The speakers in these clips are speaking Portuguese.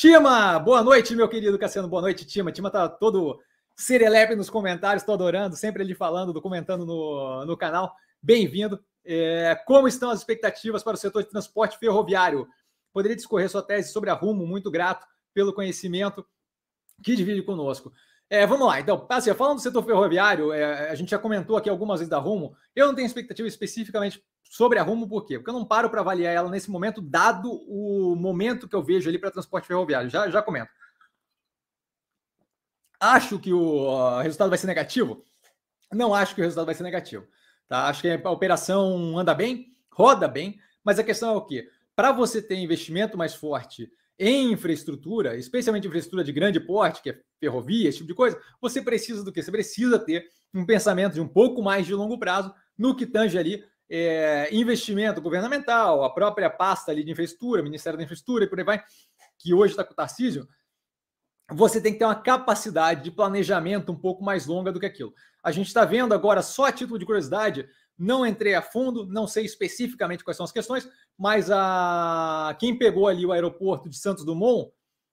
Tima, boa noite, meu querido Cassiano. Boa noite, Tima. Tima tá todo serelepe nos comentários, estou adorando, sempre ele falando, comentando no, no canal. Bem-vindo. É, como estão as expectativas para o setor de transporte ferroviário? Poderia discorrer sua tese sobre a Rumo, muito grato pelo conhecimento que divide conosco. É, vamos lá, então, assim, falando do setor ferroviário, é, a gente já comentou aqui algumas vezes da Rumo. Eu não tenho expectativa especificamente sobre a Rumo, por quê? Porque eu não paro para avaliar ela nesse momento, dado o momento que eu vejo ali para transporte ferroviário. Já, já comento. Acho que o resultado vai ser negativo? Não acho que o resultado vai ser negativo. Tá? Acho que a operação anda bem, roda bem, mas a questão é o quê? Para você ter investimento mais forte em infraestrutura, especialmente infraestrutura de grande porte, que é ferrovia, esse tipo de coisa, você precisa do quê? Você precisa ter um pensamento de um pouco mais de longo prazo no que tange ali é, investimento governamental, a própria pasta ali de infraestrutura, Ministério da Infraestrutura e por aí vai, que hoje está com o Tarcísio, você tem que ter uma capacidade de planejamento um pouco mais longa do que aquilo. A gente está vendo agora, só a título de curiosidade, não entrei a fundo, não sei especificamente quais são as questões, mas a quem pegou ali o aeroporto de Santos Dumont,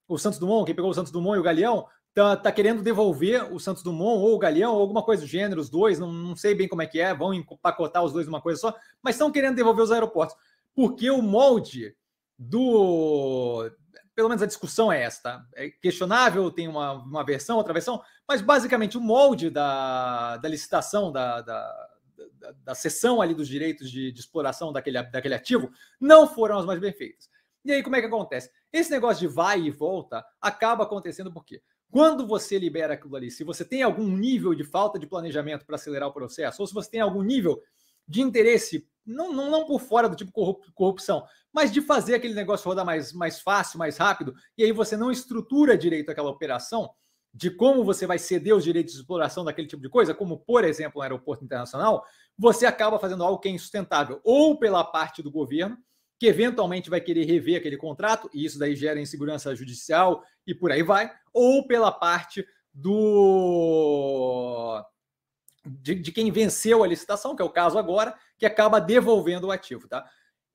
o Santos Dumont, quem pegou o Santos Dumont e o Galeão, tá, tá querendo devolver o Santos Dumont ou o Galeão, ou alguma coisa do gênero, os dois, não, não sei bem como é que é, vão empacotar os dois numa coisa só, mas estão querendo devolver os aeroportos, porque o molde do. Pelo menos a discussão é esta. É questionável, tem uma, uma versão, outra versão, mas basicamente o molde da, da licitação da, da da, da sessão ali dos direitos de, de, exploração daquele, daquele ativo não foram as mais bem feitas. E aí, como é que acontece? Esse negócio de vai e volta acaba acontecendo por quê? Quando você libera aquilo ali, se você tem algum nível de falta de planejamento para acelerar o processo, ou se você tem algum nível de interesse, não, não, não por fora do tipo corrupção, mas de fazer aquele negócio rodar mais, mais fácil, mais rápido, e aí você não estrutura direito aquela operação, de como você vai ceder os direitos de exploração daquele tipo de coisa, como, por exemplo, um aeroporto internacional, você acaba fazendo algo que é insustentável, ou pela parte do governo, que eventualmente vai querer rever aquele contrato, e isso daí gera insegurança judicial e por aí vai, ou pela parte do de, de, quem venceu a licitação, que é o caso agora, que acaba devolvendo o ativo, tá?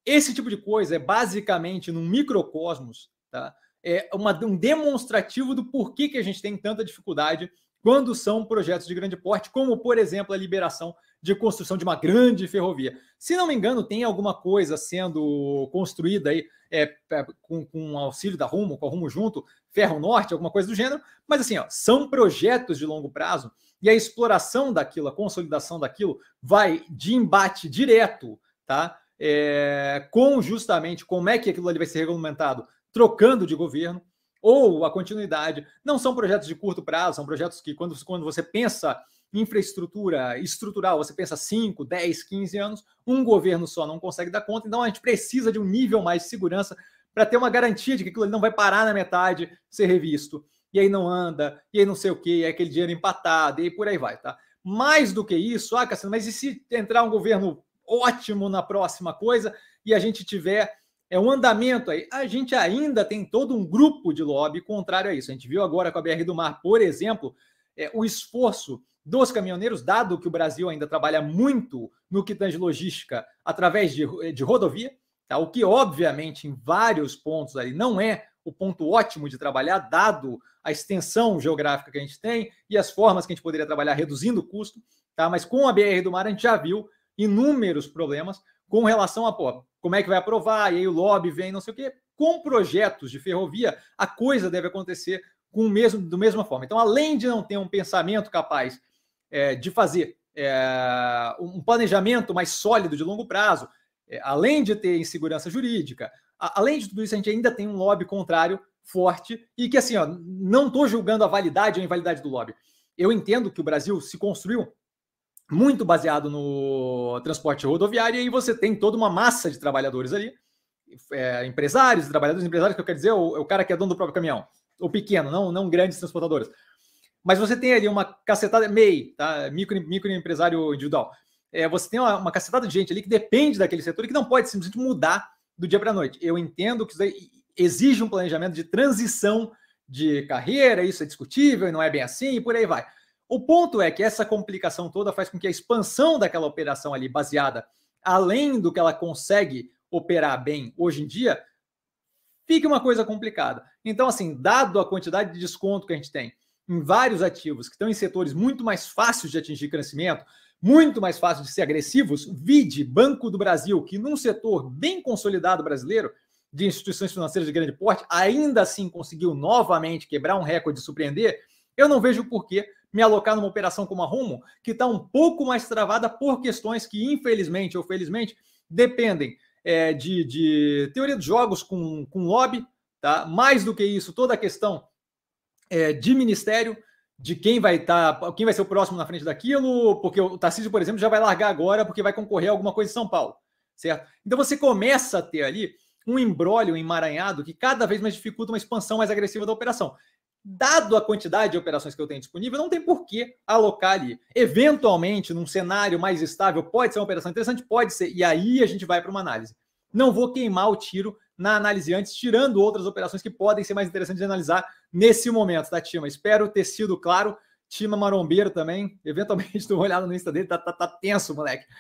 Esse tipo de coisa é basicamente num microcosmos, tá? É uma, um demonstrativo do porquê que a gente tem tanta dificuldade quando são projetos de grande porte, como, por exemplo, a liberação de construção de uma grande ferrovia. Se não me engano, tem alguma coisa sendo construída aí é, é com, com auxílio da Rumo, com a Rumo junto, Ferro Norte, alguma coisa do gênero, mas assim, ó, são projetos de longo prazo e a exploração daquilo, a consolidação daquilo, vai de embate direto, tá? É, com justamente como é que aquilo ali vai ser regulamentado trocando de governo, ou a continuidade. Não são projetos de curto prazo, são projetos que, quando, quando você pensa em infraestrutura estrutural, você pensa 5, 10, 15 anos, um governo só não consegue dar conta, então a gente precisa de um nível mais de segurança para ter uma garantia de que aquilo não vai parar na metade, ser revisto, e aí não anda, e aí não sei o que, é aquele dinheiro empatado, e aí por aí vai, tá? Mais do que isso, ah, Cassiano, mas e se entrar um governo ótimo na próxima coisa e a gente tiver é um andamento aí. A gente ainda tem todo um grupo de lobby contrário a isso. A gente viu agora com a BR do Mar, por exemplo, é, o esforço dos caminhoneiros, dado que o Brasil ainda trabalha muito no que tange logística através de, de rodovia, tá? o que obviamente em vários pontos aí não é o ponto ótimo de trabalhar, dado a extensão geográfica que a gente tem e as formas que a gente poderia trabalhar reduzindo o custo, tá? Mas com a BR do Mar a gente já viu inúmeros problemas com relação a pô, como é que vai aprovar, e aí o lobby vem, não sei o quê. Com projetos de ferrovia, a coisa deve acontecer com o mesmo, do mesma forma. Então, além de não ter um pensamento capaz é, de fazer é, um planejamento mais sólido de longo prazo, é, além de ter insegurança jurídica, a, além de tudo isso, a gente ainda tem um lobby contrário forte e que, assim, ó, não estou julgando a validade ou a invalidade do lobby. Eu entendo que o Brasil se construiu muito baseado no transporte rodoviário, e aí você tem toda uma massa de trabalhadores ali, é, empresários, trabalhadores empresários, que eu quero dizer, o, o cara que é dono do próprio caminhão, o pequeno, não, não grandes transportadoras. Mas você tem ali uma cacetada, MEI, tá? micro, microempresário individual. É, você tem uma, uma cacetada de gente ali que depende daquele setor e que não pode simplesmente mudar do dia para a noite. Eu entendo que isso exige um planejamento de transição de carreira, isso é discutível e não é bem assim, e por aí vai. O ponto é que essa complicação toda faz com que a expansão daquela operação ali, baseada além do que ela consegue operar bem hoje em dia, fica uma coisa complicada. Então, assim, dado a quantidade de desconto que a gente tem em vários ativos que estão em setores muito mais fáceis de atingir crescimento, muito mais fáceis de ser agressivos, vide Banco do Brasil, que num setor bem consolidado brasileiro, de instituições financeiras de grande porte, ainda assim conseguiu novamente quebrar um recorde e surpreender, eu não vejo por que me alocar numa operação como a Rumo, que está um pouco mais travada por questões que, infelizmente ou felizmente, dependem é, de, de, teoria de jogos com, com lobby, tá? Mais do que isso, toda a questão é, de ministério, de quem vai estar, tá, quem vai ser o próximo na frente daquilo, porque o Tarcísio, por exemplo, já vai largar agora porque vai concorrer a alguma coisa em São Paulo, certo? Então você começa a ter ali um embrólio emaranhado que cada vez mais dificulta uma expansão mais agressiva da operação. Dado a quantidade de operações que eu tenho disponível, não tem por que alocar ali. Eventualmente, num cenário mais estável, pode ser uma operação interessante? Pode ser. E aí a gente vai para uma análise. Não vou queimar o tiro na análise antes, tirando outras operações que podem ser mais interessantes de analisar nesse momento, tá, Tima? Espero ter sido claro. Tima Marombeiro também. Eventualmente, estou olhando no Insta dele, tá, tá, tá tenso, moleque.